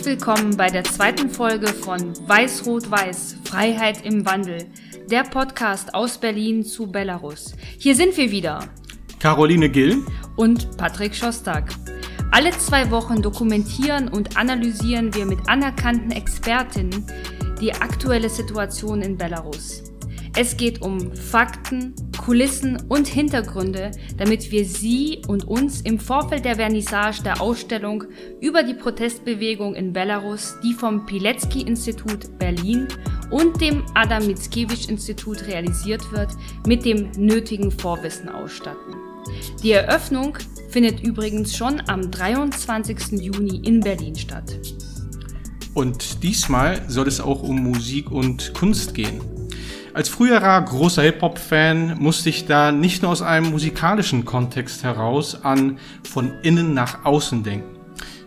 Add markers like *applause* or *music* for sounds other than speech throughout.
Herzlich willkommen bei der zweiten Folge von Weiß-Rot-Weiß, Freiheit im Wandel, der Podcast aus Berlin zu Belarus. Hier sind wir wieder. Caroline Gill und Patrick Schostak. Alle zwei Wochen dokumentieren und analysieren wir mit anerkannten Expertinnen die aktuelle Situation in Belarus. Es geht um Fakten, Kulissen und Hintergründe, damit wir Sie und uns im Vorfeld der Vernissage der Ausstellung über die Protestbewegung in Belarus, die vom Pilecki-Institut Berlin und dem Adam Mickiewicz-Institut realisiert wird, mit dem nötigen Vorwissen ausstatten. Die Eröffnung findet übrigens schon am 23. Juni in Berlin statt. Und diesmal soll es auch um Musik und Kunst gehen. Als früherer großer Hip-Hop-Fan musste ich da nicht nur aus einem musikalischen Kontext heraus an von innen nach außen denken.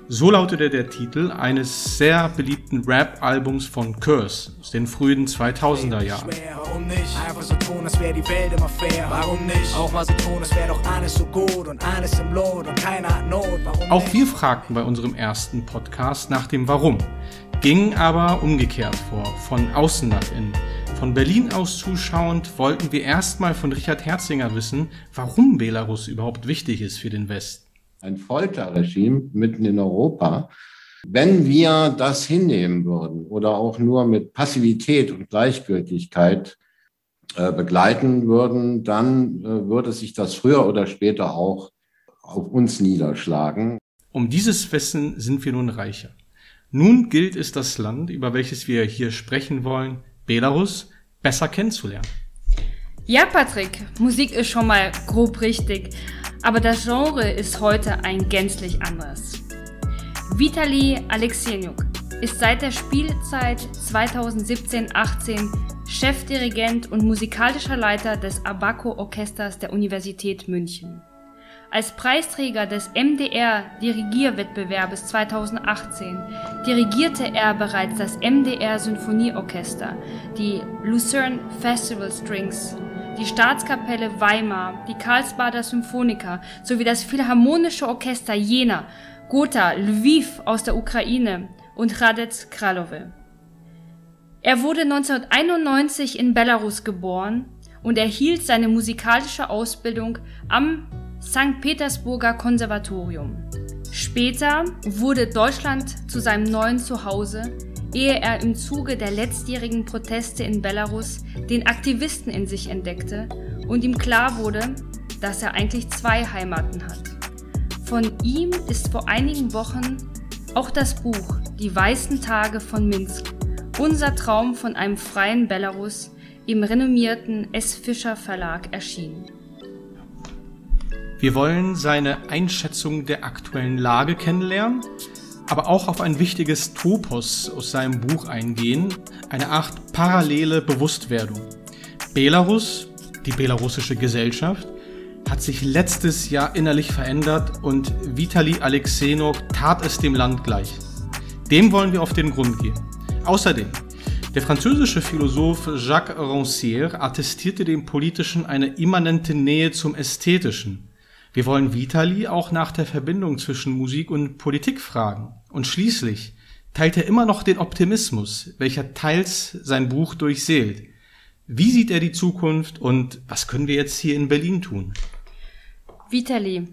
So lautete der Titel eines sehr beliebten Rap-Albums von Curse aus den frühen 2000er Jahren. Warum nicht? Einfach so tun, als wäre die Welt immer fair. Warum nicht? Auch mal so tun, als wäre doch alles so gut und alles im Lot und keiner hat Not. Warum Auch wir fragten bei unserem ersten Podcast nach dem Warum, gingen aber umgekehrt vor, von außen nach innen. Von Berlin aus zuschauend wollten wir erstmal von Richard Herzinger wissen, warum Belarus überhaupt wichtig ist für den Westen. Ein Folterregime mitten in Europa. Wenn wir das hinnehmen würden oder auch nur mit Passivität und Gleichgültigkeit äh, begleiten würden, dann äh, würde sich das früher oder später auch auf uns niederschlagen. Um dieses Wissen sind wir nun reicher. Nun gilt es, das Land, über welches wir hier sprechen wollen, Belarus, besser kennenzulernen. Ja, Patrick, Musik ist schon mal grob richtig, aber das Genre ist heute ein gänzlich anderes. Vitali Alexeniuk ist seit der Spielzeit 2017-18 Chefdirigent und musikalischer Leiter des Abaco-Orchesters der Universität München. Als Preisträger des MDR Dirigierwettbewerbes 2018 dirigierte er bereits das MDR Sinfonieorchester, die Lucerne Festival Strings, die Staatskapelle Weimar, die Karlsbader Symphoniker sowie das Philharmonische Orchester Jena, Gotha, Lviv aus der Ukraine und Radec Kralove. Er wurde 1991 in Belarus geboren und erhielt seine musikalische Ausbildung am St. Petersburger Konservatorium. Später wurde Deutschland zu seinem neuen Zuhause, ehe er im Zuge der letztjährigen Proteste in Belarus den Aktivisten in sich entdeckte und ihm klar wurde, dass er eigentlich zwei Heimaten hat. Von ihm ist vor einigen Wochen auch das Buch Die weißen Tage von Minsk, unser Traum von einem freien Belarus im renommierten S. Fischer Verlag erschienen. Wir wollen seine Einschätzung der aktuellen Lage kennenlernen, aber auch auf ein wichtiges Topos aus seinem Buch eingehen, eine Art parallele Bewusstwerdung. Belarus, die belarussische Gesellschaft, hat sich letztes Jahr innerlich verändert und Vitali Alexenov tat es dem Land gleich. Dem wollen wir auf den Grund gehen. Außerdem, der französische Philosoph Jacques Rancière attestierte dem Politischen eine immanente Nähe zum Ästhetischen. Wir wollen Vitali auch nach der Verbindung zwischen Musik und Politik fragen. Und schließlich teilt er immer noch den Optimismus, welcher teils sein Buch durchseelt. Wie sieht er die Zukunft und was können wir jetzt hier in Berlin tun? Vitali,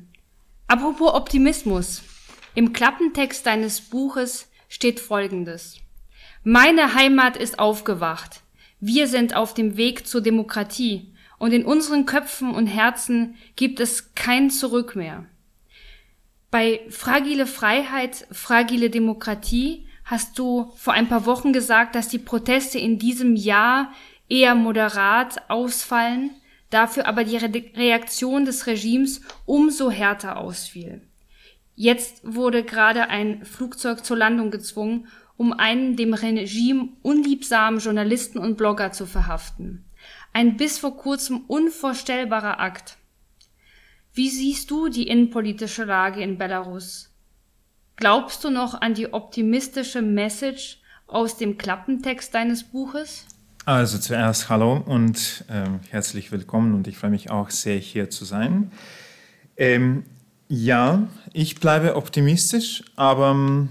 apropos Optimismus. Im Klappentext deines Buches steht Folgendes. Meine Heimat ist aufgewacht. Wir sind auf dem Weg zur Demokratie und in unseren Köpfen und Herzen gibt es kein Zurück mehr. Bei Fragile Freiheit, Fragile Demokratie hast du vor ein paar Wochen gesagt, dass die Proteste in diesem Jahr eher moderat ausfallen, dafür aber die Reaktion des Regimes umso härter ausfiel. Jetzt wurde gerade ein Flugzeug zur Landung gezwungen, um einen dem Regime unliebsamen Journalisten und Blogger zu verhaften. Ein bis vor kurzem unvorstellbarer Akt. Wie siehst du die innenpolitische Lage in Belarus? Glaubst du noch an die optimistische Message aus dem Klappentext deines Buches? Also zuerst hallo und äh, herzlich willkommen und ich freue mich auch sehr hier zu sein. Ähm, ja, ich bleibe optimistisch, aber ähm,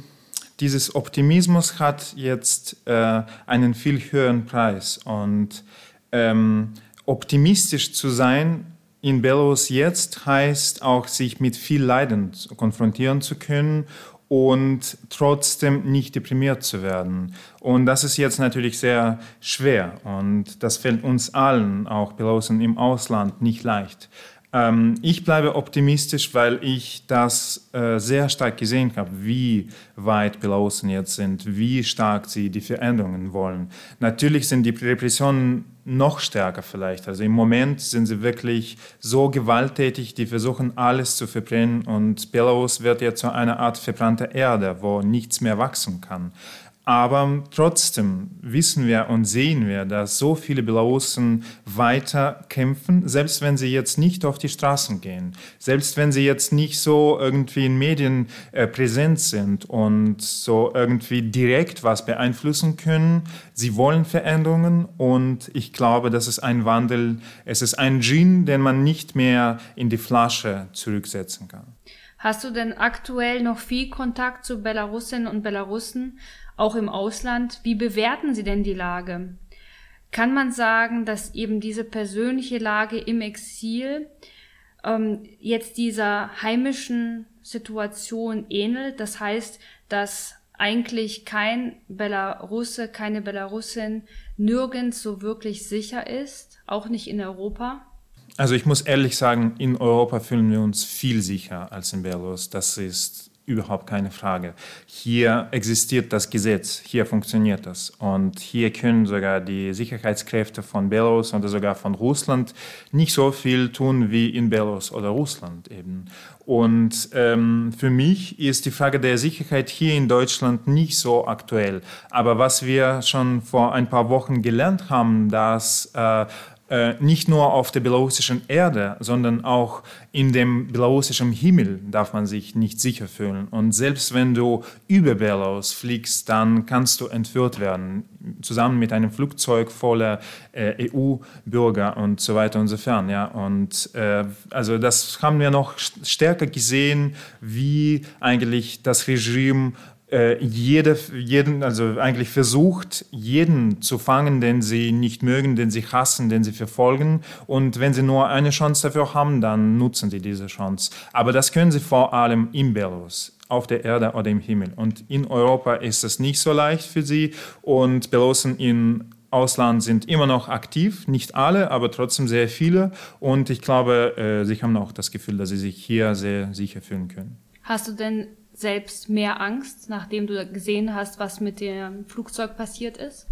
dieses Optimismus hat jetzt äh, einen viel höheren Preis. Und ähm, optimistisch zu sein in Belarus jetzt heißt auch, sich mit viel Leiden konfrontieren zu können und trotzdem nicht deprimiert zu werden. Und das ist jetzt natürlich sehr schwer und das fällt uns allen, auch Belarusen im Ausland, nicht leicht. Ähm, ich bleibe optimistisch, weil ich das äh, sehr stark gesehen habe, wie weit Belarusen jetzt sind, wie stark sie die Veränderungen wollen. Natürlich sind die Repressionen noch stärker vielleicht. Also im Moment sind sie wirklich so gewalttätig, die versuchen alles zu verbrennen und Belarus wird ja zu einer Art verbrannter Erde, wo nichts mehr wachsen kann. Aber trotzdem wissen wir und sehen wir, dass so viele Belarusen weiter kämpfen, selbst wenn sie jetzt nicht auf die Straßen gehen, selbst wenn sie jetzt nicht so irgendwie in Medien äh, präsent sind und so irgendwie direkt was beeinflussen können. Sie wollen Veränderungen und ich glaube, das ist ein Wandel. Es ist ein Gin, den man nicht mehr in die Flasche zurücksetzen kann. Hast du denn aktuell noch viel Kontakt zu Belarusinnen und Belarussen? Auch im Ausland. Wie bewerten Sie denn die Lage? Kann man sagen, dass eben diese persönliche Lage im Exil ähm, jetzt dieser heimischen Situation ähnelt? Das heißt, dass eigentlich kein Belarusse, keine Belarusin nirgends so wirklich sicher ist, auch nicht in Europa? Also ich muss ehrlich sagen, in Europa fühlen wir uns viel sicher als in Belarus. Das ist überhaupt keine Frage. Hier existiert das Gesetz, hier funktioniert das. Und hier können sogar die Sicherheitskräfte von Belarus oder sogar von Russland nicht so viel tun wie in Belarus oder Russland eben. Und ähm, für mich ist die Frage der Sicherheit hier in Deutschland nicht so aktuell. Aber was wir schon vor ein paar Wochen gelernt haben, dass äh, äh, nicht nur auf der belarussischen Erde, sondern auch in dem belarussischen Himmel darf man sich nicht sicher fühlen. Und selbst wenn du über Belarus fliegst, dann kannst du entführt werden, zusammen mit einem Flugzeug voller äh, EU-Bürger und so weiter und so fern. Ja. Und äh, also das haben wir noch stärker gesehen, wie eigentlich das Regime äh, jede, jeden, also eigentlich versucht, jeden zu fangen, den sie nicht mögen, den sie hassen, den sie verfolgen. Und wenn sie nur eine Chance dafür haben, dann nutzen sie diese Chance. Aber das können sie vor allem in Belarus auf der Erde oder im Himmel. Und in Europa ist es nicht so leicht für sie. Und Belarusen im Ausland sind immer noch aktiv, nicht alle, aber trotzdem sehr viele. Und ich glaube, äh, sie haben auch das Gefühl, dass sie sich hier sehr sicher fühlen können. Hast du denn selbst mehr Angst, nachdem du gesehen hast, was mit dem Flugzeug passiert ist?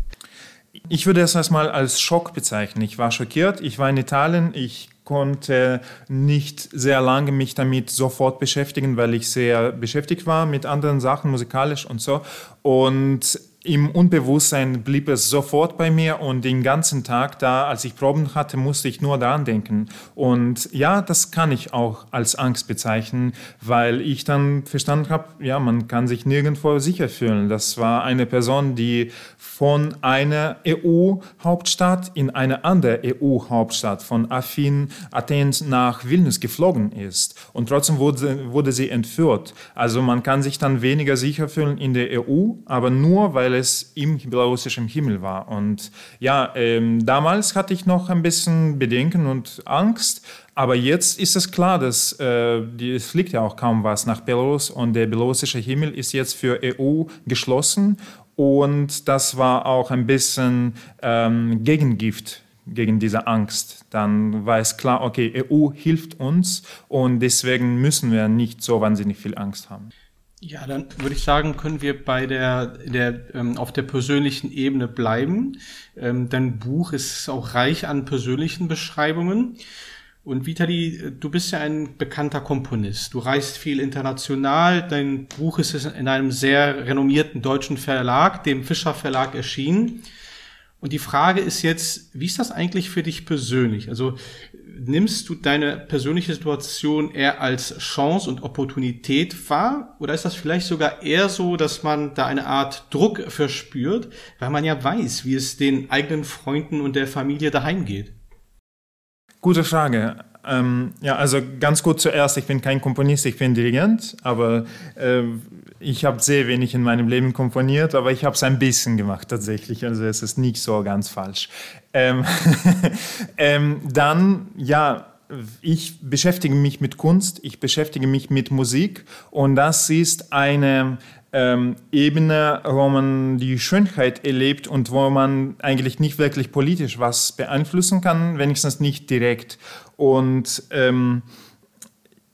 Ich würde es erstmal als Schock bezeichnen. Ich war schockiert. Ich war in Italien. Ich konnte nicht sehr lange mich damit sofort beschäftigen, weil ich sehr beschäftigt war mit anderen Sachen, musikalisch und so. Und im Unbewusstsein blieb es sofort bei mir und den ganzen Tag da, als ich Proben hatte, musste ich nur daran denken. Und ja, das kann ich auch als Angst bezeichnen, weil ich dann verstanden habe, ja, man kann sich nirgendwo sicher fühlen. Das war eine Person, die von einer EU-Hauptstadt in eine andere EU-Hauptstadt, von Athen, Athen nach Vilnius geflogen ist. Und trotzdem wurde, wurde sie entführt. Also man kann sich dann weniger sicher fühlen in der EU, aber nur, weil es im belarussischen Himmel war. Und ja, ähm, damals hatte ich noch ein bisschen Bedenken und Angst, aber jetzt ist es klar, dass äh, die, es fliegt ja auch kaum was nach Belarus und der belarussische Himmel ist jetzt für EU geschlossen und das war auch ein bisschen ähm, Gegengift gegen diese Angst. Dann war es klar, okay, EU hilft uns und deswegen müssen wir nicht so wahnsinnig viel Angst haben. Ja, dann würde ich sagen, können wir bei der, der ähm, auf der persönlichen Ebene bleiben. Ähm, dein Buch ist auch reich an persönlichen Beschreibungen. Und Vitali, du bist ja ein bekannter Komponist. Du reist viel international. Dein Buch ist in einem sehr renommierten deutschen Verlag, dem Fischer Verlag, erschienen. Und die Frage ist jetzt, wie ist das eigentlich für dich persönlich? Also nimmst du deine persönliche Situation eher als Chance und Opportunität wahr? Oder ist das vielleicht sogar eher so, dass man da eine Art Druck verspürt, weil man ja weiß, wie es den eigenen Freunden und der Familie daheim geht? Gute Frage. Ähm, ja, also ganz gut zuerst, ich bin kein Komponist, ich bin Dirigent, aber äh, ich habe sehr wenig in meinem Leben komponiert, aber ich habe es ein bisschen gemacht tatsächlich, also es ist nicht so ganz falsch. Ähm, *laughs* ähm, dann, ja, ich beschäftige mich mit Kunst, ich beschäftige mich mit Musik und das ist eine ähm, Ebene, wo man die Schönheit erlebt und wo man eigentlich nicht wirklich politisch was beeinflussen kann, wenigstens nicht direkt. Und ähm,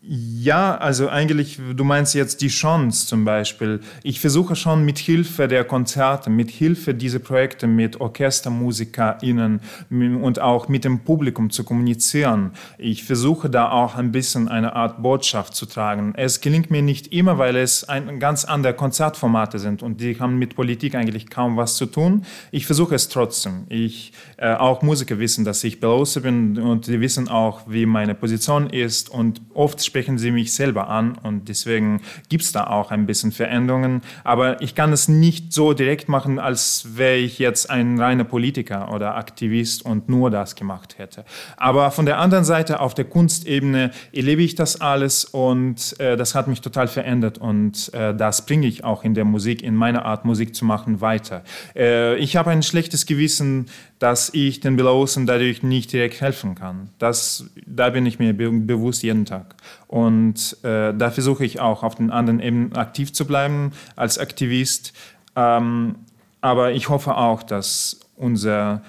ja, also eigentlich, du meinst jetzt die Chance zum Beispiel. Ich versuche schon mit Hilfe der Konzerte, mit Hilfe dieser Projekte mit OrchestermusikerInnen und auch mit dem Publikum zu kommunizieren. Ich versuche da auch ein bisschen eine Art Botschaft zu tragen. Es gelingt mir nicht immer, weil es ein ganz andere Konzertformate sind und die haben mit Politik eigentlich kaum was zu tun. Ich versuche es trotzdem. Ich, äh, auch Musiker wissen, dass ich Beloser bin und die wissen auch, wie meine Position ist und oft sprechen sie mich selber an und deswegen gibt es da auch ein bisschen Veränderungen. Aber ich kann es nicht so direkt machen, als wäre ich jetzt ein reiner Politiker oder Aktivist und nur das gemacht hätte. Aber von der anderen Seite, auf der Kunstebene, erlebe ich das alles und äh, das hat mich total verändert und äh, das bringe ich auch in der Musik, in meiner Art Musik zu machen, weiter. Äh, ich habe ein schlechtes Gewissen, dass ich den Belarusen dadurch nicht direkt helfen kann. Das, da bin ich mir be bewusst jeden Tag. Und äh, da versuche ich auch auf den anderen Ebenen aktiv zu bleiben als Aktivist. Ähm, aber ich hoffe auch, dass unsere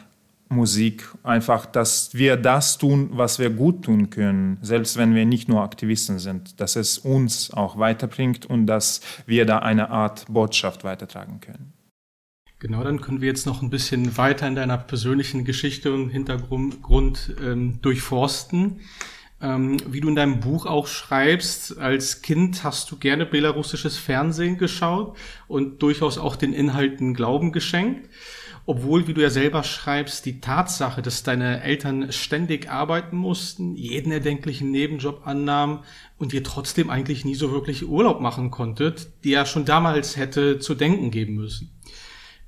Musik einfach, dass wir das tun, was wir gut tun können, selbst wenn wir nicht nur Aktivisten sind, dass es uns auch weiterbringt und dass wir da eine Art Botschaft weitertragen können. Genau, dann können wir jetzt noch ein bisschen weiter in deiner persönlichen Geschichte und Hintergrund ähm, durchforsten. Ähm, wie du in deinem Buch auch schreibst, als Kind hast du gerne belarussisches Fernsehen geschaut und durchaus auch den Inhalten Glauben geschenkt. Obwohl, wie du ja selber schreibst, die Tatsache, dass deine Eltern ständig arbeiten mussten, jeden erdenklichen Nebenjob annahmen und ihr trotzdem eigentlich nie so wirklich Urlaub machen konntet, die ja schon damals hätte zu denken geben müssen.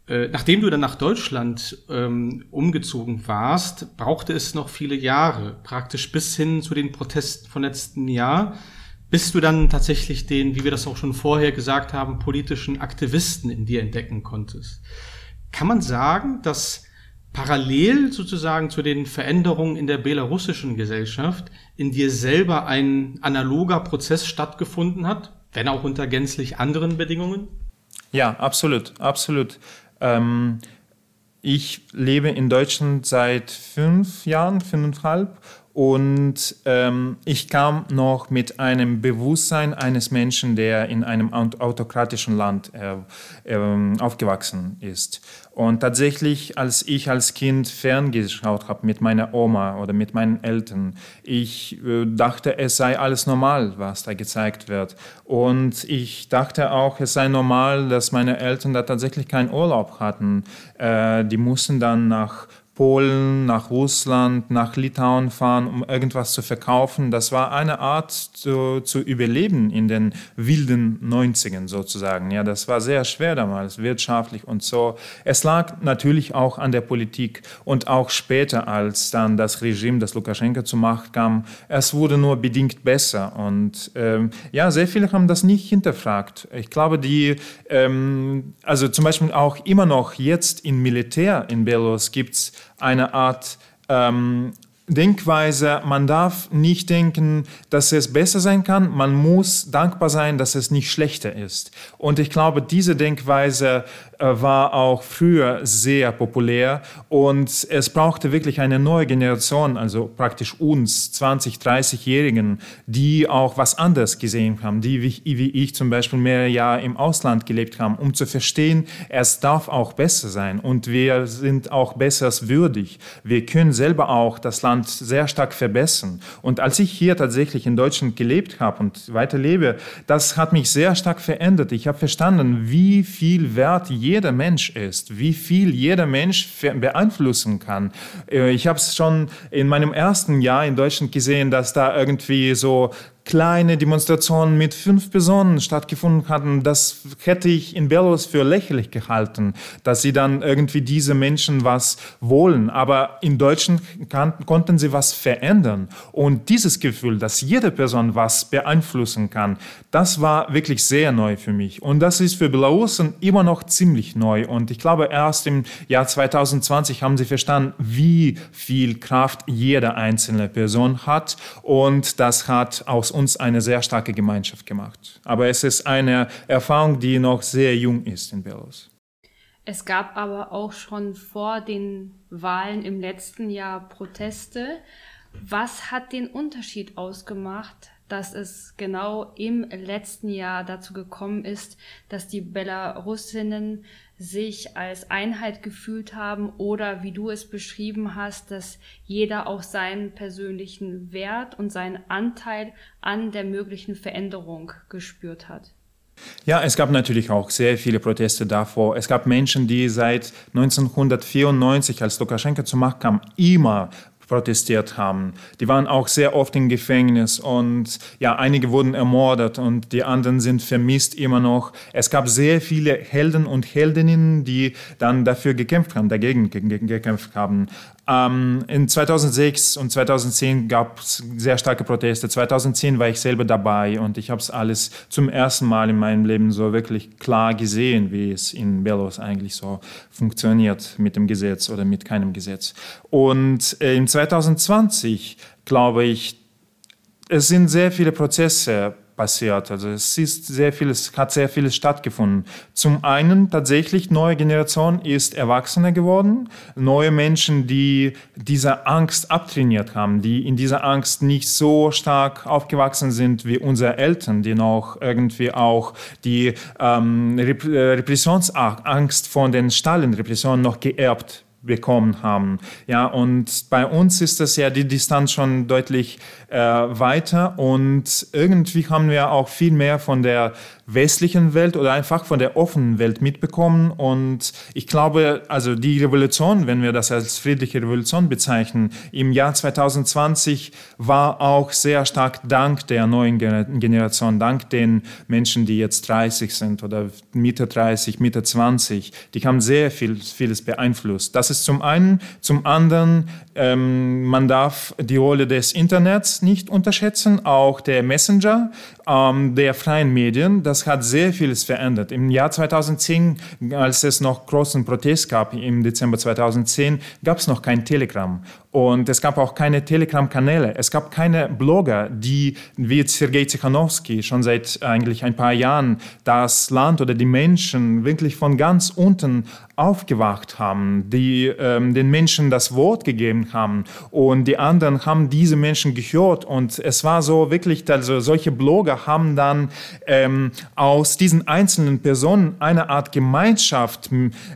Äh, nachdem du dann nach Deutschland ähm, umgezogen warst, brauchte es noch viele Jahre, praktisch bis hin zu den Protesten von letzten Jahr, bis du dann tatsächlich den, wie wir das auch schon vorher gesagt haben, politischen Aktivisten in dir entdecken konntest. Kann man sagen, dass parallel sozusagen zu den Veränderungen in der belarussischen Gesellschaft in dir selber ein analoger Prozess stattgefunden hat, wenn auch unter gänzlich anderen Bedingungen? Ja, absolut, absolut. Ähm, ich lebe in Deutschland seit fünf Jahren, fünfeinhalb und ähm, ich kam noch mit einem Bewusstsein eines Menschen, der in einem autokratischen Land äh, äh, aufgewachsen ist. Und tatsächlich, als ich als Kind ferngeschaut habe mit meiner Oma oder mit meinen Eltern, ich äh, dachte, es sei alles normal, was da gezeigt wird. Und ich dachte auch, es sei normal, dass meine Eltern da tatsächlich keinen Urlaub hatten. Äh, die mussten dann nach Polen, nach Russland, nach Litauen fahren, um irgendwas zu verkaufen. Das war eine Art zu, zu überleben in den wilden 90ern sozusagen. Ja, das war sehr schwer damals, wirtschaftlich und so. Es lag natürlich auch an der Politik und auch später, als dann das Regime, das Lukaschenko zur Macht kam, es wurde nur bedingt besser. Und ähm, ja, sehr viele haben das nicht hinterfragt. Ich glaube, die, ähm, also zum Beispiel auch immer noch jetzt im Militär in Belarus gibt es eine Art ähm, Denkweise, man darf nicht denken, dass es besser sein kann, man muss dankbar sein, dass es nicht schlechter ist. Und ich glaube, diese Denkweise war auch früher sehr populär und es brauchte wirklich eine neue Generation, also praktisch uns 20, 30-Jährigen, die auch was anderes gesehen haben, die wie, ich zum Beispiel mehrere Jahre im Ausland gelebt haben, um zu verstehen, es darf auch besser sein und wir sind auch besserswürdig. Wir können selber auch das Land sehr stark verbessern. Und als ich hier tatsächlich in Deutschland gelebt habe und weiterlebe, das hat mich sehr stark verändert. Ich habe verstanden, wie viel Wert jeder Mensch ist, wie viel jeder Mensch beeinflussen kann. Äh, ich habe es schon in meinem ersten Jahr in Deutschland gesehen, dass da irgendwie so kleine Demonstrationen mit fünf Personen stattgefunden hatten, das hätte ich in Belarus für lächerlich gehalten, dass sie dann irgendwie diese Menschen was wollen. Aber in Deutschland konnten sie was verändern. Und dieses Gefühl, dass jede Person was beeinflussen kann, das war wirklich sehr neu für mich. Und das ist für Belarusen immer noch ziemlich neu. Und ich glaube, erst im Jahr 2020 haben sie verstanden, wie viel Kraft jede einzelne Person hat. Und das hat aus uns eine sehr starke Gemeinschaft gemacht. Aber es ist eine Erfahrung, die noch sehr jung ist in Belarus. Es gab aber auch schon vor den Wahlen im letzten Jahr Proteste. Was hat den Unterschied ausgemacht, dass es genau im letzten Jahr dazu gekommen ist, dass die Belarusinnen sich als Einheit gefühlt haben oder wie du es beschrieben hast, dass jeder auch seinen persönlichen Wert und seinen Anteil an der möglichen Veränderung gespürt hat. Ja, es gab natürlich auch sehr viele Proteste davor. Es gab Menschen, die seit 1994, als Lukaschenko zur Macht kam, immer protestiert haben. Die waren auch sehr oft im Gefängnis und ja, einige wurden ermordet und die anderen sind vermisst immer noch. Es gab sehr viele Helden und Heldinnen, die dann dafür gekämpft haben, dagegen gekämpft haben. Ähm, in 2006 und 2010 gab es sehr starke Proteste. 2010 war ich selber dabei und ich habe es alles zum ersten Mal in meinem Leben so wirklich klar gesehen, wie es in Belarus eigentlich so funktioniert mit dem Gesetz oder mit keinem Gesetz. Und äh, in 2020 glaube ich, es sind sehr viele Prozesse passiert. Also es ist sehr vieles, hat sehr vieles stattgefunden. Zum einen tatsächlich neue Generation ist Erwachsene geworden, neue Menschen, die diese Angst abtrainiert haben, die in dieser Angst nicht so stark aufgewachsen sind wie unsere Eltern, die noch irgendwie auch die ähm, Repressionsangst von den Stalin-Repressionen noch geerbt bekommen haben. Ja, und bei uns ist das ja die Distanz schon deutlich äh, weiter und irgendwie haben wir auch viel mehr von der westlichen Welt oder einfach von der offenen Welt mitbekommen. Und ich glaube, also die Revolution, wenn wir das als friedliche Revolution bezeichnen, im Jahr 2020 war auch sehr stark dank der neuen Generation, dank den Menschen, die jetzt 30 sind oder Mitte 30, Mitte 20, die haben sehr viel, vieles beeinflusst. Das ist zum einen. Zum anderen, ähm, man darf die Rolle des Internets nicht unterschätzen, auch der Messenger ähm, der freien Medien. Das hat sehr vieles verändert. Im Jahr 2010, als es noch großen Protest gab, im Dezember 2010, gab es noch kein Telegram. Und es gab auch keine Telegram-Kanäle. Es gab keine Blogger, die wie Sergei Zichanowski schon seit eigentlich ein paar Jahren das Land oder die Menschen wirklich von ganz unten aufgewacht haben, die ähm, den Menschen das Wort gegeben haben. Und die anderen haben diese Menschen gehört. Und es war so wirklich, also solche Blogger haben dann ähm, aus diesen einzelnen Personen eine Art Gemeinschaft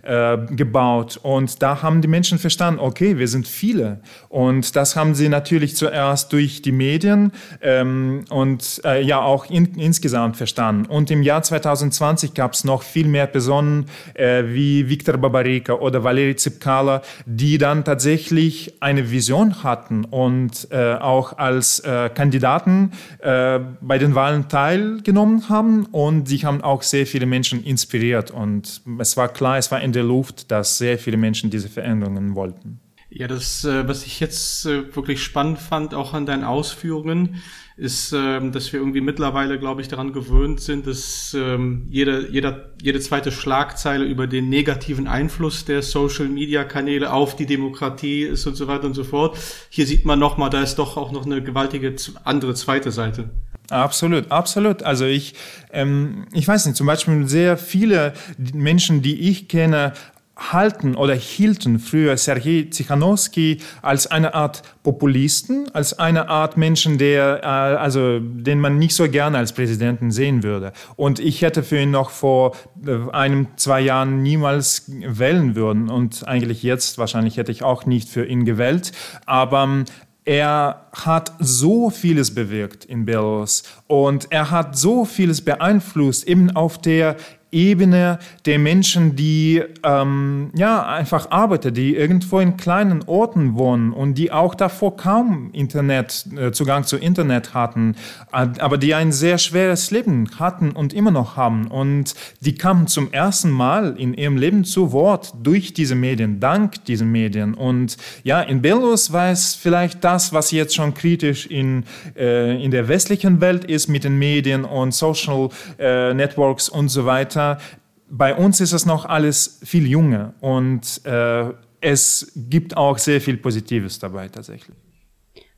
äh, gebaut. Und da haben die Menschen verstanden, okay, wir sind viele. Und das haben sie natürlich zuerst durch die Medien ähm, und äh, ja auch in, insgesamt verstanden. Und im Jahr 2020 gab es noch viel mehr Personen äh, wie Viktor Babarika oder Valery Zipkala, die dann tatsächlich eine Vision hatten und äh, auch als äh, Kandidaten äh, bei den Wahlen teilgenommen haben und sie haben auch sehr viele Menschen inspiriert und es war klar, es war in der Luft, dass sehr viele Menschen diese Veränderungen wollten. Ja, das, äh, was ich jetzt äh, wirklich spannend fand, auch an deinen Ausführungen, ist, ähm, dass wir irgendwie mittlerweile, glaube ich, daran gewöhnt sind, dass ähm, jede, jeder, jede zweite Schlagzeile über den negativen Einfluss der Social-Media-Kanäle auf die Demokratie ist und so weiter und so fort. Hier sieht man nochmal, da ist doch auch noch eine gewaltige andere zweite Seite. Absolut, absolut. Also ich, ähm, ich weiß nicht, zum Beispiel sehr viele Menschen, die ich kenne, halten oder hielten früher Sergei Zichanowski als eine Art Populisten, als eine Art Menschen, der, äh, also, den man nicht so gerne als Präsidenten sehen würde. Und ich hätte für ihn noch vor äh, einem, zwei Jahren niemals wählen würden. Und eigentlich jetzt wahrscheinlich hätte ich auch nicht für ihn gewählt. Aber ähm, er hat so vieles bewirkt in Belarus und er hat so vieles beeinflusst, eben auf der Ebene der Menschen, die ähm, ja einfach arbeiten, die irgendwo in kleinen Orten wohnen und die auch davor kaum Internet, äh, Zugang zu Internet hatten, aber die ein sehr schweres Leben hatten und immer noch haben. Und die kamen zum ersten Mal in ihrem Leben zu Wort durch diese Medien, dank diesen Medien. Und ja, in Belarus war es vielleicht das, was jetzt schon kritisch in, äh, in der westlichen Welt ist mit den Medien und Social äh, Networks und so weiter weiter. Bei uns ist es noch alles viel jünger und äh, es gibt auch sehr viel Positives dabei tatsächlich.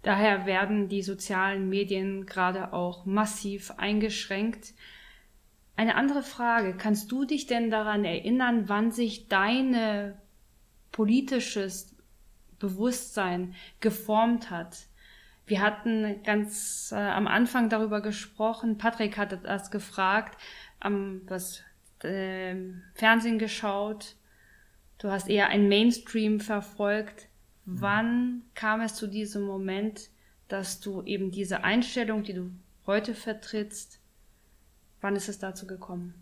Daher werden die sozialen Medien gerade auch massiv eingeschränkt. Eine andere Frage, kannst du dich denn daran erinnern, wann sich deine politisches Bewusstsein geformt hat? Wir hatten ganz äh, am Anfang darüber gesprochen, Patrick hatte das gefragt, am, was äh, Fernsehen geschaut, du hast eher ein Mainstream verfolgt. Wann kam es zu diesem Moment, dass du eben diese Einstellung, die du heute vertrittst, wann ist es dazu gekommen?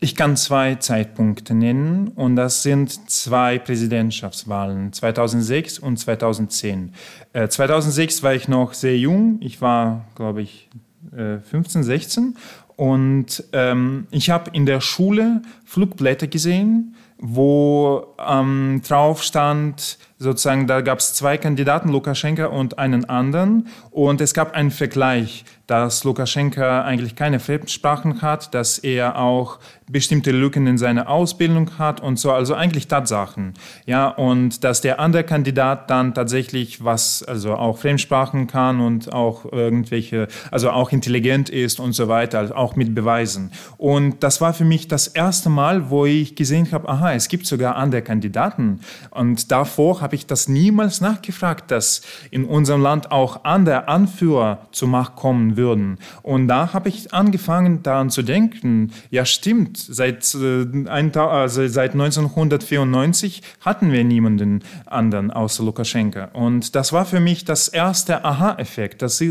Ich kann zwei Zeitpunkte nennen und das sind zwei Präsidentschaftswahlen, 2006 und 2010. Äh, 2006 war ich noch sehr jung, ich war, glaube ich, 15, äh, 16 und ähm, ich habe in der Schule Flugblätter gesehen, wo ähm, drauf stand, sozusagen, da gab es zwei Kandidaten, Lukaschenka und einen anderen. Und es gab einen Vergleich, dass Lukaschenka eigentlich keine Fremdsprachen hat, dass er auch bestimmte Lücken in seiner Ausbildung hat und so, also eigentlich Tatsachen. Ja, und dass der andere Kandidat dann tatsächlich was, also auch Fremdsprachen kann und auch irgendwelche, also auch intelligent ist und so weiter, also auch mit Beweisen. Und das war für mich das erste Mal, wo ich gesehen habe, aha, es gibt sogar andere Kandidaten. Und davor habe ich das niemals nachgefragt, dass in unserem Land auch andere Anführer zur Macht kommen würden. Und da habe ich angefangen daran zu denken, ja stimmt, seit, äh, also seit 1994 hatten wir niemanden anderen außer Lukaschenka. Und das war für mich das erste Aha-Effekt. Das,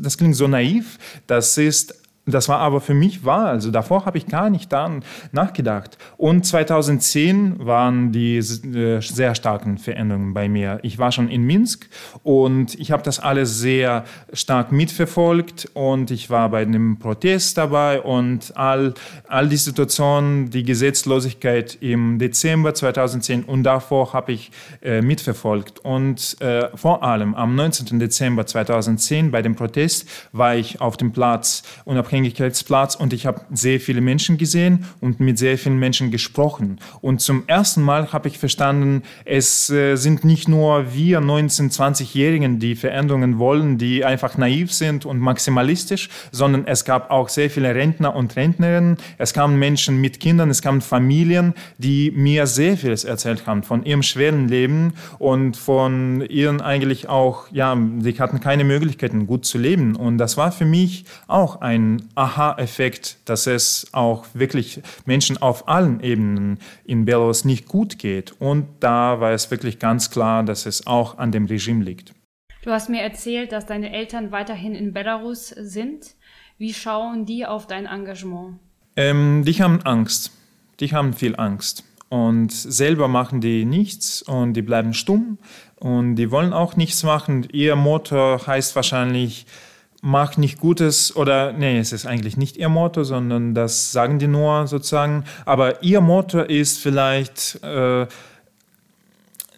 das klingt so naiv, das ist das war aber für mich wahr. Also davor habe ich gar nicht daran nachgedacht. Und 2010 waren die äh, sehr starken Veränderungen bei mir. Ich war schon in Minsk und ich habe das alles sehr stark mitverfolgt und ich war bei dem Protest dabei und all, all die Situationen, die Gesetzlosigkeit im Dezember 2010 und davor habe ich äh, mitverfolgt. Und äh, vor allem am 19. Dezember 2010 bei dem Protest war ich auf dem Platz unabhängig Unabhängigkeitsplatz und ich habe sehr viele Menschen gesehen und mit sehr vielen Menschen gesprochen. Und zum ersten Mal habe ich verstanden, es äh, sind nicht nur wir 19-, 20-Jährigen, die Veränderungen wollen, die einfach naiv sind und maximalistisch, sondern es gab auch sehr viele Rentner und Rentnerinnen. Es kamen Menschen mit Kindern, es kamen Familien, die mir sehr vieles erzählt haben von ihrem schweren Leben und von ihren eigentlich auch, ja, sie hatten keine Möglichkeiten, gut zu leben. Und das war für mich auch ein Aha-Effekt, dass es auch wirklich Menschen auf allen Ebenen in Belarus nicht gut geht. Und da war es wirklich ganz klar, dass es auch an dem Regime liegt. Du hast mir erzählt, dass deine Eltern weiterhin in Belarus sind. Wie schauen die auf dein Engagement? Ähm, die haben Angst. Die haben viel Angst. Und selber machen die nichts und die bleiben stumm und die wollen auch nichts machen. Ihr Motor heißt wahrscheinlich mach nicht Gutes oder nee, es ist eigentlich nicht ihr Motto, sondern das sagen die nur sozusagen. Aber ihr Motto ist vielleicht äh,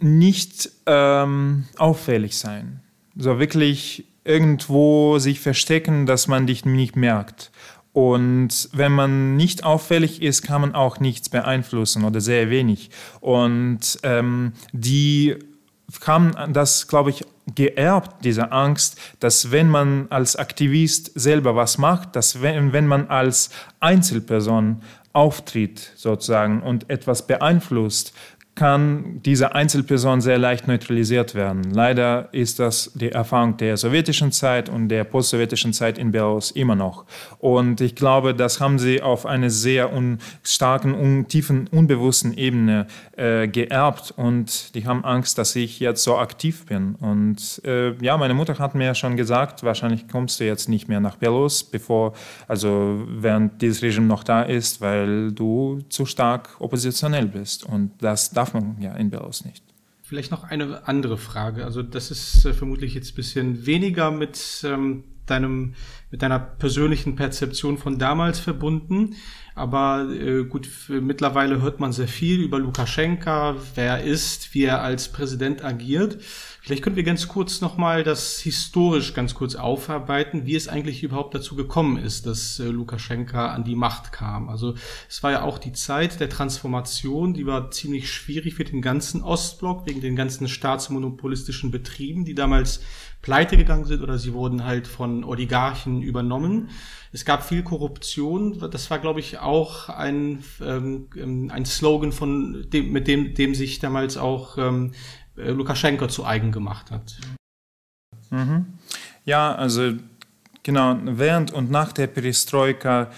nicht ähm, auffällig sein. So wirklich irgendwo sich verstecken, dass man dich nicht merkt. Und wenn man nicht auffällig ist, kann man auch nichts beeinflussen oder sehr wenig. Und ähm, die haben das, glaube ich, geerbt, diese Angst, dass wenn man als Aktivist selber was macht, dass wenn, wenn man als Einzelperson auftritt sozusagen und etwas beeinflusst, kann diese Einzelperson sehr leicht neutralisiert werden. Leider ist das die Erfahrung der sowjetischen Zeit und der postsowjetischen Zeit in Belarus immer noch. Und ich glaube, das haben sie auf einer sehr un starken, un tiefen, unbewussten Ebene äh, geerbt und die haben Angst, dass ich jetzt so aktiv bin. Und äh, ja, meine Mutter hat mir schon gesagt, wahrscheinlich kommst du jetzt nicht mehr nach Belarus, bevor, also während dieses Regime noch da ist, weil du zu stark oppositionell bist. Und das darf darf man ja in Belarus nicht. Vielleicht noch eine andere Frage. Also das ist äh, vermutlich jetzt ein bisschen weniger mit ähm, deinem, mit deiner persönlichen Perzeption von damals verbunden. Aber äh, gut, mittlerweile hört man sehr viel über Lukaschenka, wer er ist, wie er als Präsident agiert. Vielleicht können wir ganz kurz nochmal das historisch ganz kurz aufarbeiten, wie es eigentlich überhaupt dazu gekommen ist, dass äh, Lukaschenka an die Macht kam. Also es war ja auch die Zeit der Transformation, die war ziemlich schwierig für den ganzen Ostblock, wegen den ganzen staatsmonopolistischen Betrieben, die damals pleite gegangen sind oder sie wurden halt von Oligarchen übernommen. Es gab viel Korruption. Das war, glaube ich, auch ein, ähm, ein Slogan von dem, mit dem, dem sich damals auch ähm, äh, Lukaschenko zu eigen gemacht hat. Mhm. Ja, also genau, während und nach der Perestroika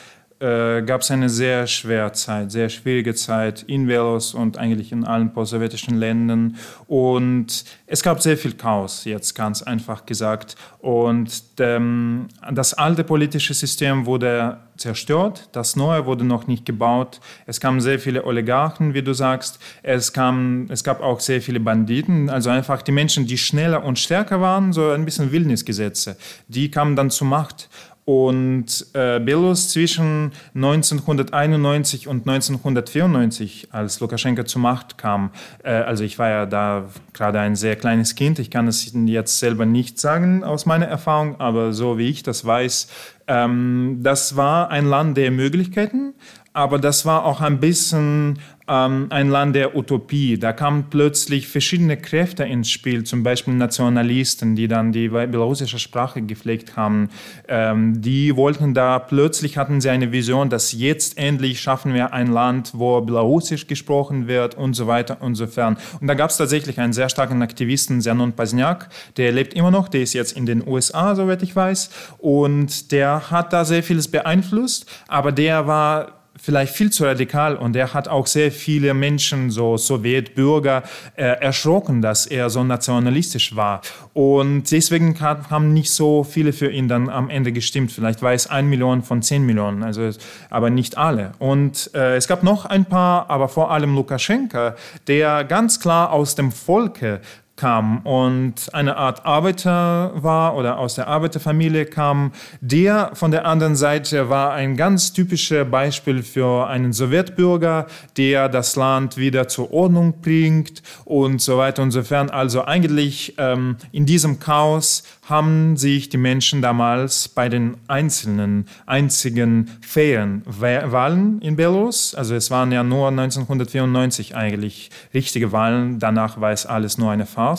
äh, gab es eine sehr schwere Zeit, sehr schwierige Zeit in Belarus und eigentlich in allen postsowjetischen Ländern. Und es gab sehr viel Chaos, jetzt ganz einfach gesagt. Und ähm, das alte politische System wurde zerstört, das neue wurde noch nicht gebaut. Es kamen sehr viele Oligarchen, wie du sagst. Es, kam, es gab auch sehr viele Banditen, also einfach die Menschen, die schneller und stärker waren, so ein bisschen Wildnisgesetze. Die kamen dann zur Macht. Und äh, Belarus zwischen 1991 und 1994, als Lukaschenka zur Macht kam, äh, also ich war ja da gerade ein sehr kleines Kind, ich kann es jetzt selber nicht sagen aus meiner Erfahrung, aber so wie ich das weiß, ähm, das war ein Land der Möglichkeiten, aber das war auch ein bisschen ähm, ein Land der Utopie. Da kamen plötzlich verschiedene Kräfte ins Spiel, zum Beispiel Nationalisten, die dann die belarussische Sprache gepflegt haben. Ähm, die wollten da, plötzlich hatten sie eine Vision, dass jetzt endlich schaffen wir ein Land, wo Belarusisch gesprochen wird und so weiter und so fern. Und da gab es tatsächlich einen sehr starken Aktivisten, Zenon Pazniak, der lebt immer noch, der ist jetzt in den USA, soweit ich weiß, und der hat da sehr vieles beeinflusst, aber der war vielleicht viel zu radikal und er hat auch sehr viele Menschen, so Sowjetbürger, äh, erschrocken, dass er so nationalistisch war. Und deswegen haben nicht so viele für ihn dann am Ende gestimmt. Vielleicht war es ein Million von zehn Millionen, also, aber nicht alle. Und äh, es gab noch ein paar, aber vor allem Lukaschenka, der ganz klar aus dem Volke kam und eine Art Arbeiter war oder aus der Arbeiterfamilie kam, der von der anderen Seite war ein ganz typisches Beispiel für einen Sowjetbürger, der das Land wieder zur Ordnung bringt und so weiter und so fern. Also eigentlich ähm, in diesem Chaos haben sich die Menschen damals bei den einzelnen, einzigen fairen Wahlen in Belarus, also es waren ja nur 1994 eigentlich richtige Wahlen, danach war es alles nur eine Farce.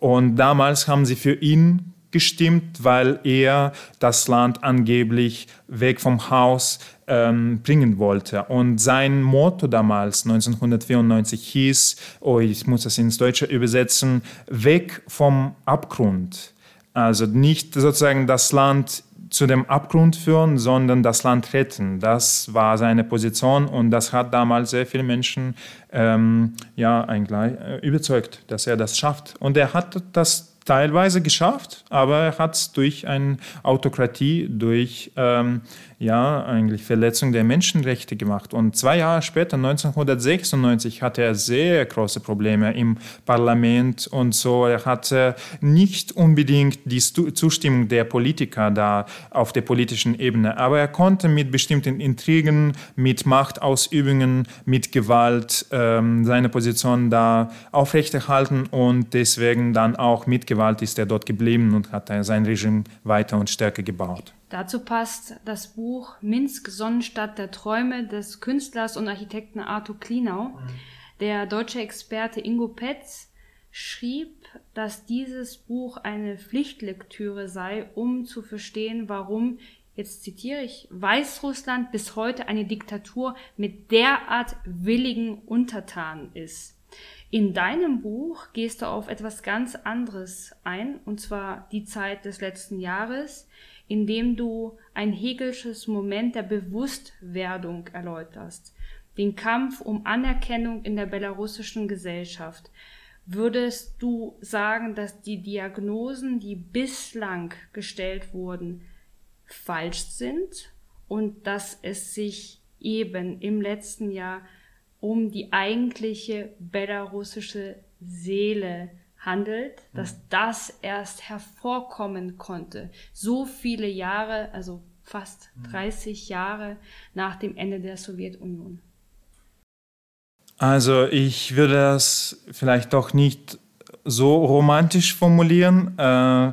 Und damals haben sie für ihn gestimmt, weil er das Land angeblich weg vom Haus ähm, bringen wollte. Und sein Motto damals, 1994, hieß, oh, ich muss das ins Deutsche übersetzen, weg vom Abgrund. Also nicht sozusagen das Land zu dem Abgrund führen, sondern das Land retten. Das war seine Position und das hat damals sehr viele Menschen ähm, ja, eigentlich äh, überzeugt, dass er das schafft. Und er hat das teilweise geschafft, aber er hat es durch eine Autokratie, durch ähm, ja, eigentlich Verletzung der Menschenrechte gemacht. Und zwei Jahre später, 1996, hatte er sehr große Probleme im Parlament und so. Er hatte nicht unbedingt die Zustimmung der Politiker da auf der politischen Ebene, aber er konnte mit bestimmten Intrigen, mit Machtausübungen, mit Gewalt ähm, seine Position da aufrechterhalten und deswegen dann auch mit Gewalt ist er dort geblieben und hat sein Regime weiter und stärker gebaut. Dazu passt das Buch Minsk, Sonnenstadt der Träume des Künstlers und Architekten Arthur Klinau. Mhm. Der deutsche Experte Ingo Petz schrieb, dass dieses Buch eine Pflichtlektüre sei, um zu verstehen, warum, jetzt zitiere ich, Weißrussland bis heute eine Diktatur mit derart willigen Untertanen ist. In deinem Buch gehst du auf etwas ganz anderes ein, und zwar die Zeit des letzten Jahres, indem du ein hegelsches Moment der Bewusstwerdung erläuterst, den Kampf um Anerkennung in der belarussischen Gesellschaft. Würdest du sagen, dass die Diagnosen, die bislang gestellt wurden, falsch sind und dass es sich eben im letzten Jahr um die eigentliche belarussische Seele handelt, dass das erst hervorkommen konnte. So viele Jahre, also fast 30 Jahre nach dem Ende der Sowjetunion. Also ich würde das vielleicht doch nicht so romantisch formulieren. Äh,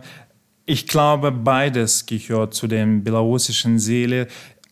ich glaube, beides gehört zu der belarussischen Seele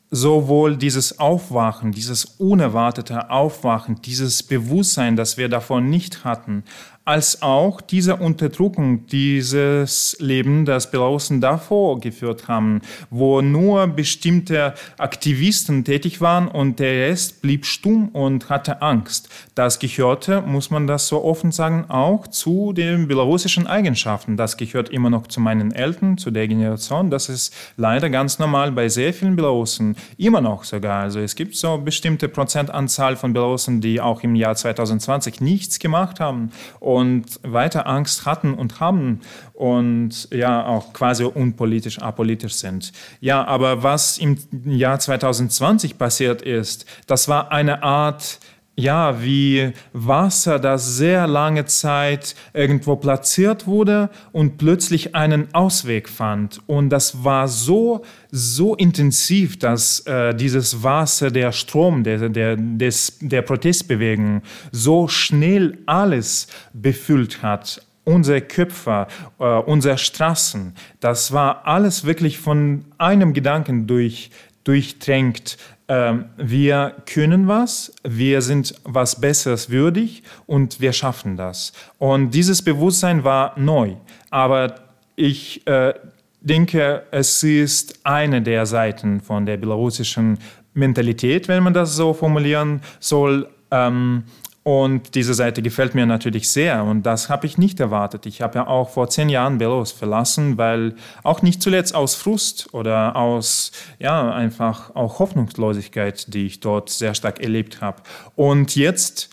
sowohl dieses Aufwachen, dieses unerwartete Aufwachen, dieses Bewusstsein, das wir davon nicht hatten, als auch diese Unterdrückung, dieses Leben, das Belarusen davor geführt haben, wo nur bestimmte Aktivisten tätig waren und der Rest blieb stumm und hatte Angst. Das gehörte, muss man das so offen sagen, auch zu den belarussischen Eigenschaften. Das gehört immer noch zu meinen Eltern, zu der Generation. Das ist leider ganz normal bei sehr vielen Belarusen, immer noch sogar. Also es gibt so bestimmte Prozentanzahl von Belarusen, die auch im Jahr 2020 nichts gemacht haben. Und und weiter Angst hatten und haben und ja auch quasi unpolitisch, apolitisch sind. Ja, aber was im Jahr 2020 passiert ist, das war eine Art ja, wie Wasser, das sehr lange Zeit irgendwo platziert wurde und plötzlich einen Ausweg fand. Und das war so, so intensiv, dass äh, dieses Wasser, der Strom der, der, des, der Protestbewegung so schnell alles befüllt hat unsere Köpfe, äh, unsere Straßen, das war alles wirklich von einem Gedanken durch, durchtränkt. Ähm, wir können was, wir sind was Besseres würdig und wir schaffen das. Und dieses Bewusstsein war neu. Aber ich äh, denke, es ist eine der Seiten von der belarussischen Mentalität, wenn man das so formulieren soll. Ähm, und diese Seite gefällt mir natürlich sehr und das habe ich nicht erwartet. Ich habe ja auch vor zehn Jahren Belarus verlassen, weil auch nicht zuletzt aus Frust oder aus, ja, einfach auch Hoffnungslosigkeit, die ich dort sehr stark erlebt habe. Und jetzt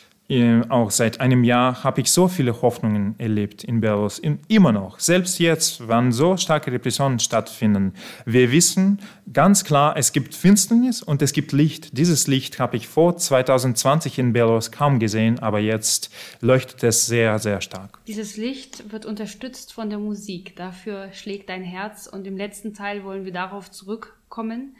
auch seit einem Jahr habe ich so viele Hoffnungen erlebt in Belarus, immer noch, selbst jetzt, wann so starke Repressionen stattfinden. Wir wissen ganz klar, es gibt Finsternis und es gibt Licht. Dieses Licht habe ich vor 2020 in Belarus kaum gesehen, aber jetzt leuchtet es sehr, sehr stark. Dieses Licht wird unterstützt von der Musik. Dafür schlägt dein Herz und im letzten Teil wollen wir darauf zurückkommen.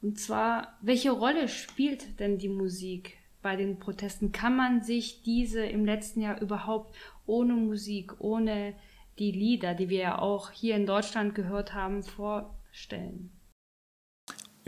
Und zwar, welche Rolle spielt denn die Musik bei den Protesten. Kann man sich diese im letzten Jahr überhaupt ohne Musik, ohne die Lieder, die wir ja auch hier in Deutschland gehört haben, vorstellen?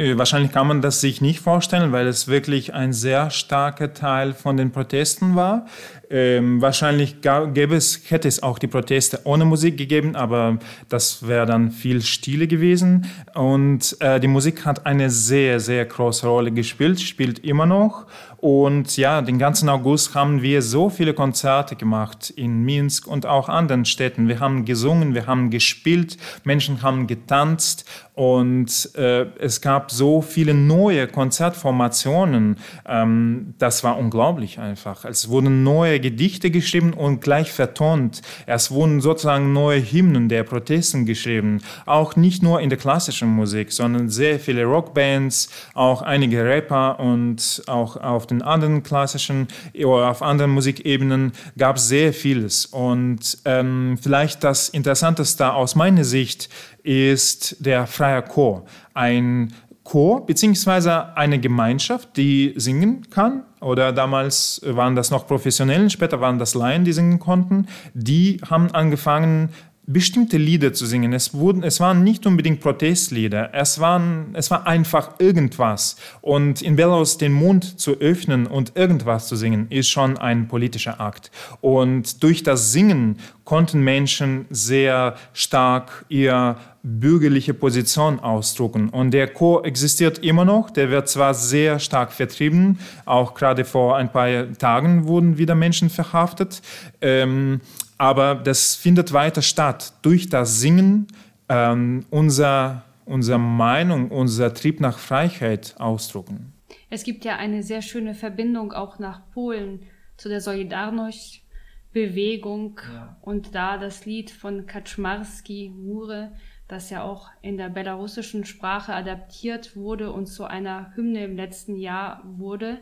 Äh, wahrscheinlich kann man das sich nicht vorstellen, weil es wirklich ein sehr starker Teil von den Protesten war. Ähm, wahrscheinlich gäbe es, hätte es auch die Proteste ohne Musik gegeben, aber das wäre dann viel Stille gewesen. Und äh, die Musik hat eine sehr, sehr große Rolle gespielt, spielt immer noch. Und ja, den ganzen August haben wir so viele Konzerte gemacht in Minsk und auch anderen Städten. Wir haben gesungen, wir haben gespielt, Menschen haben getanzt und äh, es gab so viele neue Konzertformationen. Ähm, das war unglaublich einfach. Es wurden neue Gedichte geschrieben und gleich vertont. Es wurden sozusagen neue Hymnen der Protesten geschrieben. Auch nicht nur in der klassischen Musik, sondern sehr viele Rockbands, auch einige Rapper und auch auf den anderen klassischen oder auf anderen Musikebenen gab es sehr vieles. Und ähm, vielleicht das Interessanteste aus meiner Sicht ist der freie Chor. Ein Chor beziehungsweise eine Gemeinschaft, die singen kann. Oder damals waren das noch Professionellen, später waren das Laien, die singen konnten. Die haben angefangen, bestimmte Lieder zu singen. Es, wurden, es waren nicht unbedingt Protestlieder, es, waren, es war einfach irgendwas. Und in Belarus den Mund zu öffnen und irgendwas zu singen, ist schon ein politischer Akt. Und durch das Singen konnten Menschen sehr stark ihr bürgerliche Position ausdrucken. Und der Chor existiert immer noch. Der wird zwar sehr stark vertrieben, auch gerade vor ein paar Tagen wurden wieder Menschen verhaftet, ähm, aber das findet weiter statt. Durch das Singen ähm, unser, unsere Meinung, unser Trieb nach Freiheit ausdrucken. Es gibt ja eine sehr schöne Verbindung auch nach Polen zu der Solidarność-Bewegung ja. und da das Lied von Kaczmarski, Mure, das ja auch in der belarussischen Sprache adaptiert wurde und zu einer Hymne im letzten Jahr wurde.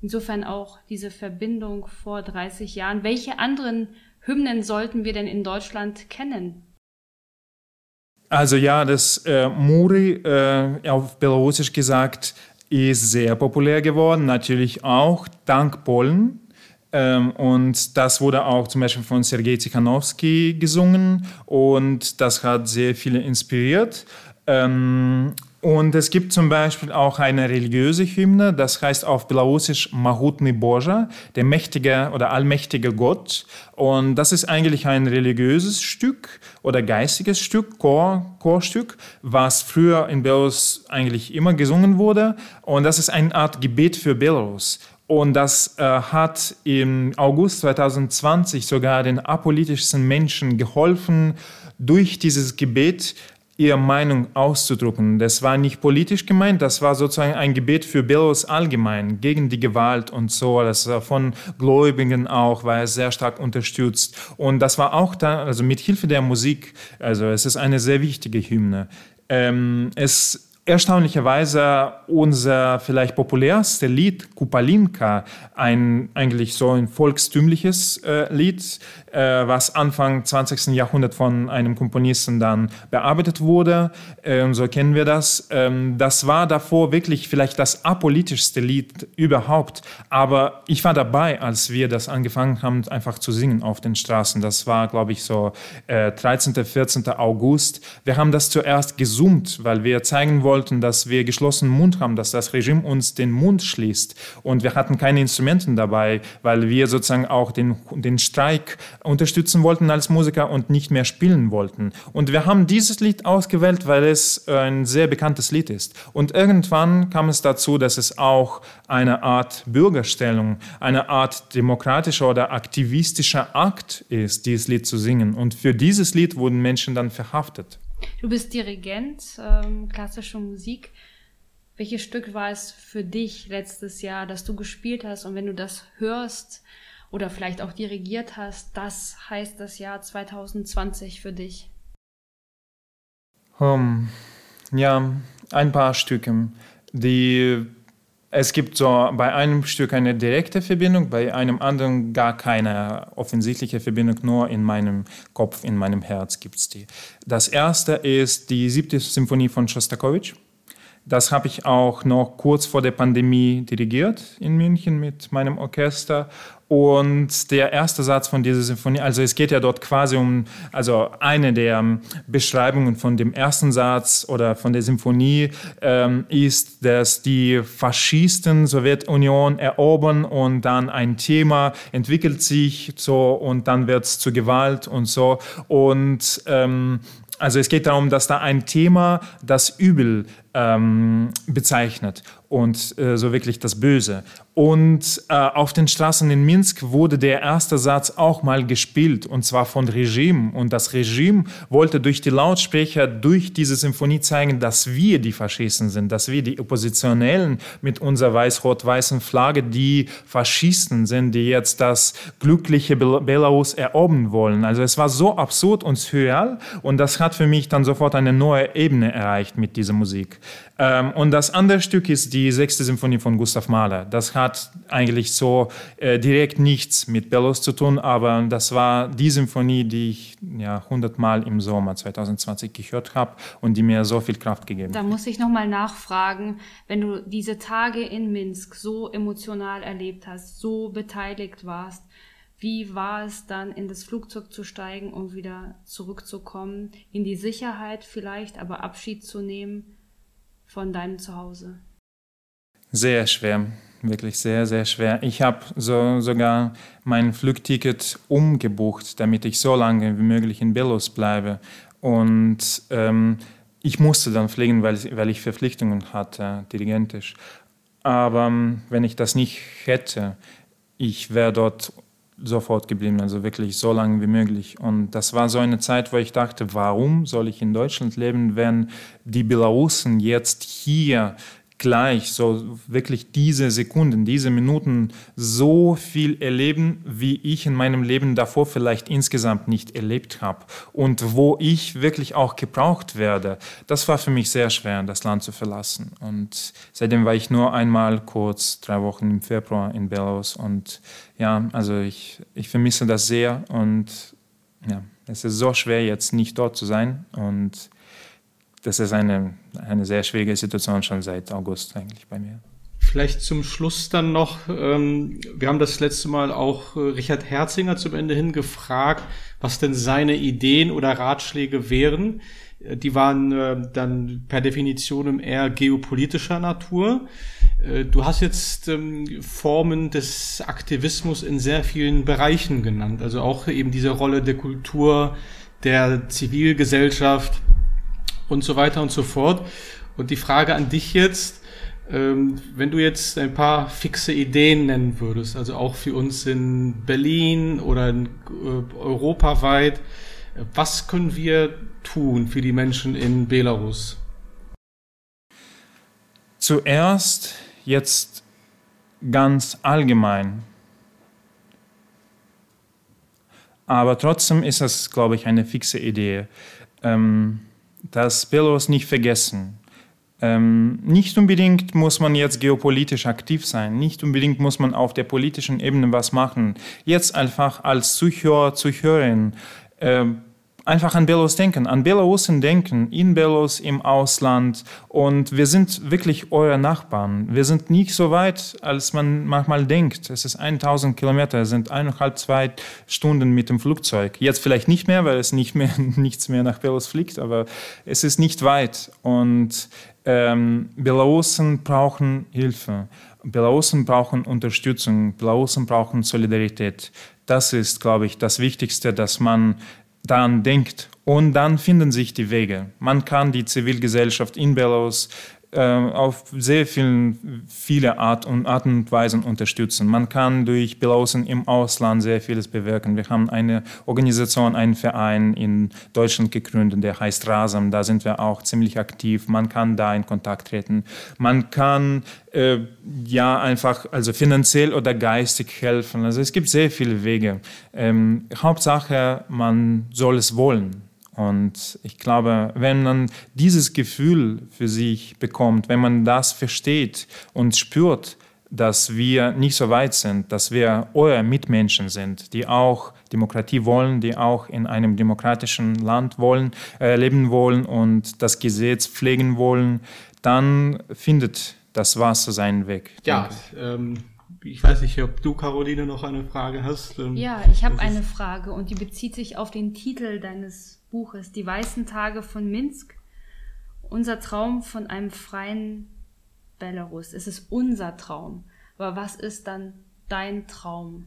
Insofern auch diese Verbindung vor 30 Jahren. Welche anderen Hymnen sollten wir denn in Deutschland kennen? Also ja, das äh, Muri, äh, auf Belarusisch gesagt, ist sehr populär geworden, natürlich auch dank Polen. Ähm, und das wurde auch zum Beispiel von Sergei Tikhanovsky gesungen und das hat sehr viele inspiriert. Ähm, und es gibt zum Beispiel auch eine religiöse Hymne, das heißt auf Belarusisch Mahutny Boja, der mächtige oder allmächtige Gott. Und das ist eigentlich ein religiöses Stück oder geistiges Stück, Chor, Chorstück, was früher in Belarus eigentlich immer gesungen wurde. Und das ist eine Art Gebet für Belarus. Und das äh, hat im August 2020 sogar den apolitischsten Menschen geholfen, durch dieses Gebet ihre Meinung auszudrücken. Das war nicht politisch gemeint, das war sozusagen ein Gebet für Belarus allgemein, gegen die Gewalt und so. Das war von Gläubigen auch, war es sehr stark unterstützt. Und das war auch da, also mit Hilfe der Musik, also es ist eine sehr wichtige Hymne. Ähm, es erstaunlicherweise unser vielleicht populärste Lied, Kupalinka, ein eigentlich so ein volkstümliches äh, Lied, äh, was Anfang 20. Jahrhundert von einem Komponisten dann bearbeitet wurde. Äh, so kennen wir das. Ähm, das war davor wirklich vielleicht das apolitischste Lied überhaupt. Aber ich war dabei, als wir das angefangen haben, einfach zu singen auf den Straßen. Das war, glaube ich, so 13., äh, 14. August. Wir haben das zuerst gesummt, weil wir zeigen wollten, dass wir geschlossenen Mund haben, dass das Regime uns den Mund schließt. Und wir hatten keine Instrumenten dabei, weil wir sozusagen auch den, den Streik unterstützen wollten als Musiker und nicht mehr spielen wollten. Und wir haben dieses Lied ausgewählt, weil es ein sehr bekanntes Lied ist. Und irgendwann kam es dazu, dass es auch eine Art Bürgerstellung, eine Art demokratischer oder aktivistischer Akt ist, dieses Lied zu singen. Und für dieses Lied wurden Menschen dann verhaftet. Du bist Dirigent, ähm, klassische Musik. Welches Stück war es für dich letztes Jahr, das du gespielt hast? Und wenn du das hörst, oder vielleicht auch dirigiert hast, das heißt das Jahr 2020 für dich? Um, ja, ein paar Stücke. Die, es gibt so bei einem Stück eine direkte Verbindung, bei einem anderen gar keine offensichtliche Verbindung, nur in meinem Kopf, in meinem Herz gibt es die. Das erste ist die siebte Symphonie von Schostakowitsch. Das habe ich auch noch kurz vor der Pandemie dirigiert in München mit meinem Orchester. Und der erste Satz von dieser Sinfonie, also es geht ja dort quasi um, also eine der Beschreibungen von dem ersten Satz oder von der Sinfonie ähm, ist, dass die Faschisten Sowjetunion erobern und dann ein Thema entwickelt sich so und dann wird es zu Gewalt und so. Und ähm, also es geht darum, dass da ein Thema das Übel ähm, bezeichnet und äh, so wirklich das Böse. Und äh, auf den Straßen in Minsk wurde der erste Satz auch mal gespielt, und zwar von Regime. Und das Regime wollte durch die Lautsprecher, durch diese Symphonie zeigen, dass wir die Faschisten sind, dass wir die Oppositionellen mit unserer weiß-rot-weißen Flagge die Faschisten sind, die jetzt das glückliche Belarus erobern wollen. Also es war so absurd und surreal und das hat für mich dann sofort eine neue Ebene erreicht mit dieser Musik. Ähm, und das andere Stück ist die sechste Symphonie von Gustav Mahler. Das hat eigentlich so äh, direkt nichts mit Belarus zu tun, aber das war die Symphonie, die ich ja hundertmal im Sommer 2020 gehört habe und die mir so viel Kraft gegeben hat. Da muss ich nochmal nachfragen, wenn du diese Tage in Minsk so emotional erlebt hast, so beteiligt warst, Wie war es dann, in das Flugzeug zu steigen und wieder zurückzukommen, in die Sicherheit vielleicht, aber Abschied zu nehmen von deinem Zuhause? Sehr schwer, wirklich sehr, sehr schwer. Ich habe so, sogar mein Flugticket umgebucht, damit ich so lange wie möglich in Belarus bleibe. Und ähm, ich musste dann fliegen, weil, weil ich Verpflichtungen hatte, dirigentisch. Aber ähm, wenn ich das nicht hätte, ich wäre dort sofort geblieben, also wirklich so lange wie möglich. Und das war so eine Zeit, wo ich dachte, warum soll ich in Deutschland leben, wenn die Belarusen jetzt hier gleich, so wirklich diese Sekunden, diese Minuten so viel erleben, wie ich in meinem Leben davor vielleicht insgesamt nicht erlebt habe und wo ich wirklich auch gebraucht werde. Das war für mich sehr schwer, das Land zu verlassen. Und seitdem war ich nur einmal kurz, drei Wochen im Februar in Belarus und ja, also ich, ich vermisse das sehr und ja, es ist so schwer jetzt nicht dort zu sein und das ist eine, eine sehr schwierige Situation schon seit August eigentlich bei mir. Vielleicht zum Schluss dann noch, ähm, wir haben das letzte Mal auch äh, Richard Herzinger zum Ende hin gefragt, was denn seine Ideen oder Ratschläge wären. Äh, die waren äh, dann per Definition eher geopolitischer Natur. Äh, du hast jetzt ähm, Formen des Aktivismus in sehr vielen Bereichen genannt, also auch eben diese Rolle der Kultur, der Zivilgesellschaft, und so weiter und so fort. Und die Frage an dich jetzt, ähm, wenn du jetzt ein paar fixe Ideen nennen würdest, also auch für uns in Berlin oder in, äh, europaweit, was können wir tun für die Menschen in Belarus? Zuerst jetzt ganz allgemein. Aber trotzdem ist das, glaube ich, eine fixe Idee. Ähm, das Belarus nicht vergessen. Ähm, nicht unbedingt muss man jetzt geopolitisch aktiv sein, nicht unbedingt muss man auf der politischen Ebene was machen. Jetzt einfach als Zuhörer, Zuhörerin äh, einfach an Belarus denken, an Belarusen denken, in Belarus, im Ausland. Und wir sind wirklich eure Nachbarn. Wir sind nicht so weit, als man manchmal denkt. Es ist 1000 Kilometer, es sind eineinhalb, zwei Stunden mit dem Flugzeug. Jetzt vielleicht nicht mehr, weil es nicht mehr, *laughs* nichts mehr nach Belarus fliegt, aber es ist nicht weit. Und ähm, Belarusen brauchen Hilfe. Belarusen brauchen Unterstützung. Belarusen brauchen Solidarität. Das ist, glaube ich, das Wichtigste, dass man daran denkt. Und dann finden sich die Wege. Man kann die Zivilgesellschaft in Belarus auf sehr vielen, viele Art und, Arten und Weisen unterstützen. Man kann durch Belarusen im Ausland sehr vieles bewirken. Wir haben eine Organisation, einen Verein in Deutschland gegründet, der heißt Rasam. Da sind wir auch ziemlich aktiv. Man kann da in Kontakt treten. Man kann äh, ja einfach also finanziell oder geistig helfen. Also es gibt sehr viele Wege. Ähm, Hauptsache, man soll es wollen. Und ich glaube, wenn man dieses Gefühl für sich bekommt, wenn man das versteht und spürt, dass wir nicht so weit sind, dass wir eure Mitmenschen sind, die auch Demokratie wollen, die auch in einem demokratischen Land wollen, äh, leben wollen und das Gesetz pflegen wollen, dann findet das Wasser seinen Weg. Ja, ähm, ich weiß nicht, ob du, Caroline, noch eine Frage hast. Ähm, ja, ich habe eine Frage und die bezieht sich auf den Titel deines Buches, Die weißen Tage von Minsk, unser Traum von einem freien Belarus. Es ist unser Traum. Aber was ist dann dein Traum?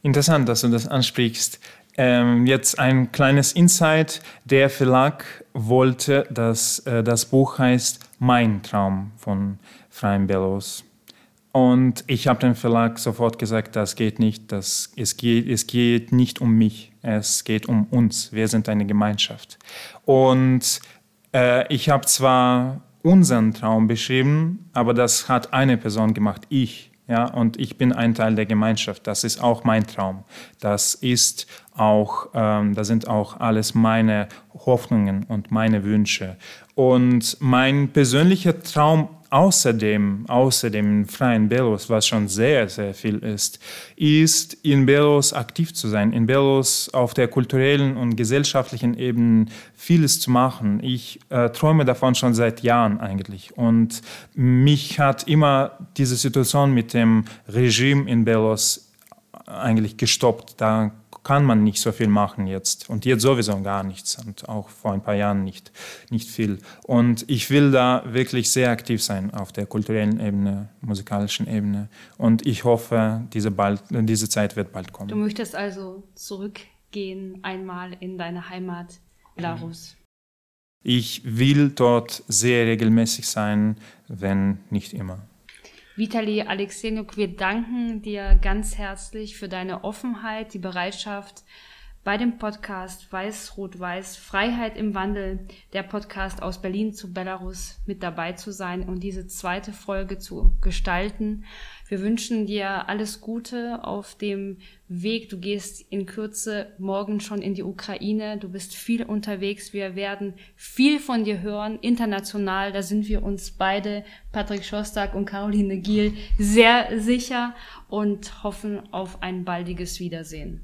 Interessant, dass du das ansprichst. Ähm, jetzt ein kleines Insight. Der Verlag wollte, dass äh, das Buch heißt Mein Traum von freien Belarus. Und ich habe dem Verlag sofort gesagt, das geht nicht, das, es, geht, es geht nicht um mich, es geht um uns, wir sind eine Gemeinschaft. Und äh, ich habe zwar unseren Traum beschrieben, aber das hat eine Person gemacht, ich. Ja, und ich bin ein Teil der Gemeinschaft. Das ist auch mein Traum. Das ist auch, ähm, da sind auch alles meine Hoffnungen und meine Wünsche. Und mein persönlicher Traum Außerdem, außerdem in freien Belarus, was schon sehr, sehr viel ist, ist in Belarus aktiv zu sein, in Belarus auf der kulturellen und gesellschaftlichen Ebene vieles zu machen. Ich äh, träume davon schon seit Jahren eigentlich. Und mich hat immer diese Situation mit dem Regime in Belarus eigentlich gestoppt. Da kann man nicht so viel machen jetzt. Und jetzt sowieso gar nichts. Und auch vor ein paar Jahren nicht, nicht viel. Und ich will da wirklich sehr aktiv sein auf der kulturellen Ebene, musikalischen Ebene. Und ich hoffe, diese, bald, diese Zeit wird bald kommen. Du möchtest also zurückgehen einmal in deine Heimat Belarus. Ich will dort sehr regelmäßig sein, wenn nicht immer. Vitali Alexenjuk, wir danken dir ganz herzlich für deine Offenheit, die Bereitschaft, bei dem Podcast Weiß-Rot-Weiß Freiheit im Wandel, der Podcast aus Berlin zu Belarus, mit dabei zu sein und diese zweite Folge zu gestalten. Wir wünschen dir alles Gute auf dem Weg. Du gehst in Kürze morgen schon in die Ukraine. Du bist viel unterwegs. Wir werden viel von dir hören, international. Da sind wir uns beide, Patrick Schostak und Caroline Giel, sehr sicher und hoffen auf ein baldiges Wiedersehen.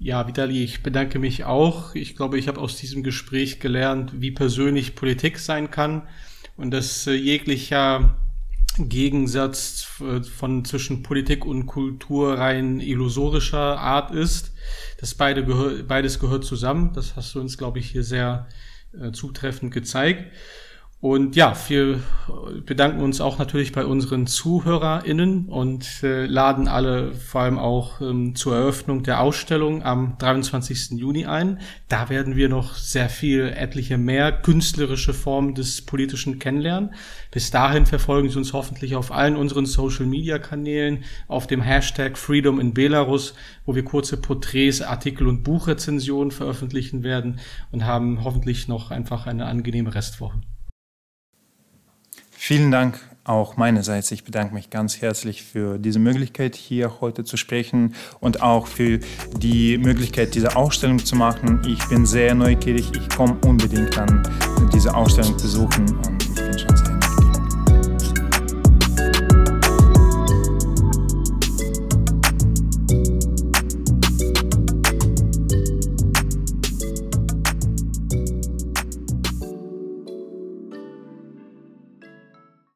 Ja, Vitali, ich bedanke mich auch. Ich glaube, ich habe aus diesem Gespräch gelernt, wie persönlich Politik sein kann und dass äh, jeglicher Gegensatz äh, von zwischen Politik und Kultur rein illusorischer Art ist. Das beide gehör, beides gehört zusammen. Das hast du uns, glaube ich, hier sehr äh, zutreffend gezeigt. Und ja, wir bedanken uns auch natürlich bei unseren ZuhörerInnen und äh, laden alle vor allem auch ähm, zur Eröffnung der Ausstellung am 23. Juni ein. Da werden wir noch sehr viel, etliche mehr künstlerische Formen des politischen kennenlernen. Bis dahin verfolgen Sie uns hoffentlich auf allen unseren Social Media Kanälen, auf dem Hashtag Freedom in Belarus, wo wir kurze Porträts, Artikel und Buchrezensionen veröffentlichen werden und haben hoffentlich noch einfach eine angenehme Restwoche. Vielen Dank auch meinerseits. Ich bedanke mich ganz herzlich für diese Möglichkeit, hier heute zu sprechen und auch für die Möglichkeit, diese Ausstellung zu machen. Ich bin sehr neugierig. Ich komme unbedingt an, diese Ausstellung besuchen